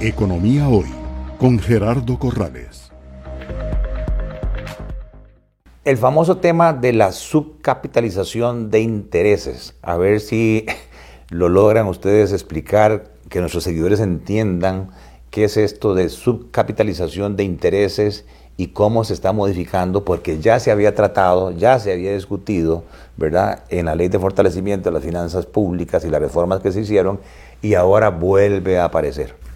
Economía Hoy con Gerardo Corrales. El famoso tema de la subcapitalización de intereses. A ver si lo logran ustedes explicar, que nuestros seguidores entiendan qué es esto de subcapitalización de intereses y cómo se está modificando, porque ya se había tratado, ya se había discutido, ¿verdad?, en la ley de fortalecimiento de las finanzas públicas y las reformas que se hicieron, y ahora vuelve a aparecer.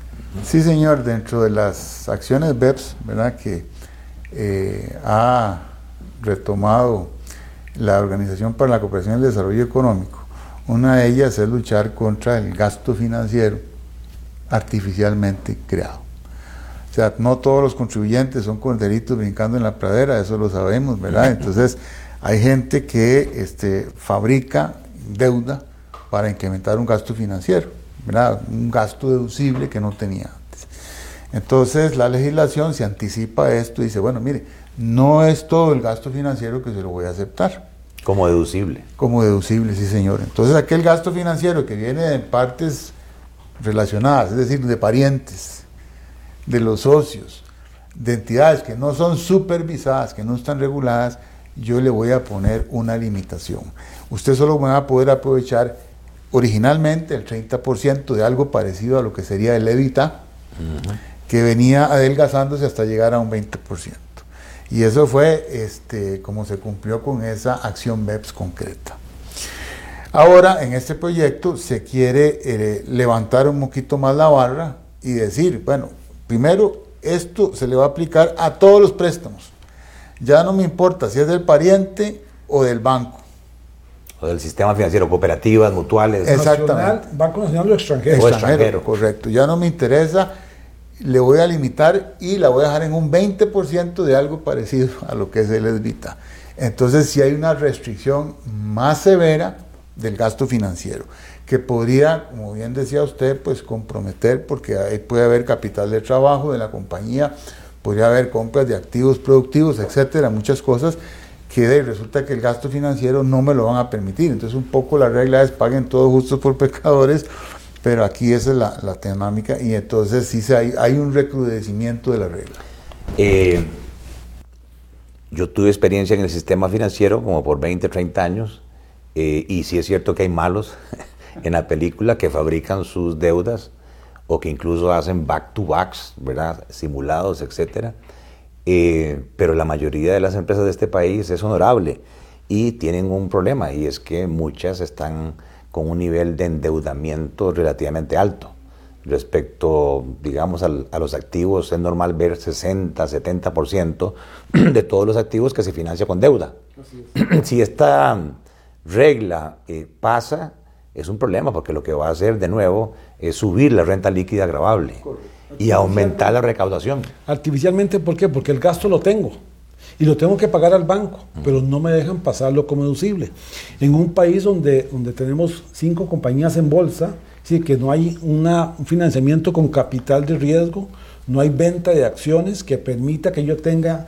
Sí, señor, dentro de las acciones BEPS, ¿verdad? que eh, ha retomado la Organización para la Cooperación y el Desarrollo Económico, una de ellas es luchar contra el gasto financiero artificialmente creado. O sea, no todos los contribuyentes son corderitos brincando en la pradera, eso lo sabemos, ¿verdad? Entonces, hay gente que este, fabrica deuda para incrementar un gasto financiero un gasto deducible que no tenía antes. Entonces la legislación se anticipa a esto y dice, bueno, mire, no es todo el gasto financiero que se lo voy a aceptar. Como deducible. Como deducible, sí señor. Entonces aquel gasto financiero que viene de partes relacionadas, es decir, de parientes, de los socios, de entidades que no son supervisadas, que no están reguladas, yo le voy a poner una limitación. Usted solo va a poder aprovechar originalmente el 30% de algo parecido a lo que sería el EVITA, que venía adelgazándose hasta llegar a un 20%. Y eso fue este, como se cumplió con esa acción BEPS concreta. Ahora, en este proyecto se quiere eh, levantar un poquito más la barra y decir, bueno, primero, esto se le va a aplicar a todos los préstamos. Ya no me importa si es del pariente o del banco o del sistema financiero, cooperativas, mutuales. Exactamente. Banco Nacional o extranjero. O extranjero, correcto. Ya no me interesa, le voy a limitar y la voy a dejar en un 20% de algo parecido a lo que es el ESVITA. Entonces, si hay una restricción más severa del gasto financiero, que podría, como bien decía usted, pues comprometer, porque ahí puede haber capital de trabajo de la compañía, podría haber compras de activos productivos, etcétera, muchas cosas que resulta que el gasto financiero no me lo van a permitir. Entonces un poco la regla es paguen todos justos por pecadores, pero aquí esa es la, la dinámica y entonces sí hay, hay, un recrudecimiento de la regla. Eh, yo tuve experiencia en el sistema financiero como por 20, 30 años eh, y sí es cierto que hay malos en la película que fabrican sus deudas o que incluso hacen back to backs, ¿verdad? Simulados, etcétera. Eh, pero la mayoría de las empresas de este país es honorable y tienen un problema y es que muchas están con un nivel de endeudamiento relativamente alto. Respecto, digamos, a los activos, es normal ver 60, 70% de todos los activos que se financia con deuda. Si esta regla eh, pasa, es un problema porque lo que va a hacer de nuevo es subir la renta líquida agravable y aumentar la recaudación. Artificialmente, ¿por qué? Porque el gasto lo tengo y lo tengo que pagar al banco, pero no me dejan pasarlo como deducible. En un país donde, donde tenemos cinco compañías en bolsa, ¿sí? que no hay una, un financiamiento con capital de riesgo, no hay venta de acciones que permita que yo tenga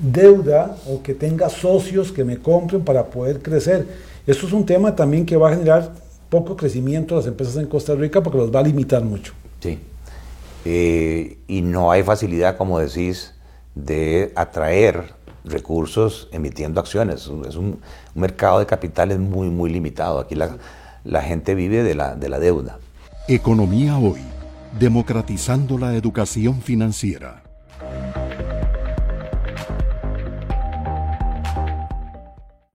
deuda o que tenga socios que me compren para poder crecer. Esto es un tema también que va a generar poco crecimiento a las empresas en Costa Rica porque los va a limitar mucho. Sí. Eh, y no hay facilidad, como decís, de atraer recursos emitiendo acciones. Es un, mercado de capitales muy, muy limitado. Aquí la, la gente vive de la, de la deuda. Economía hoy, democratizando la educación financiera.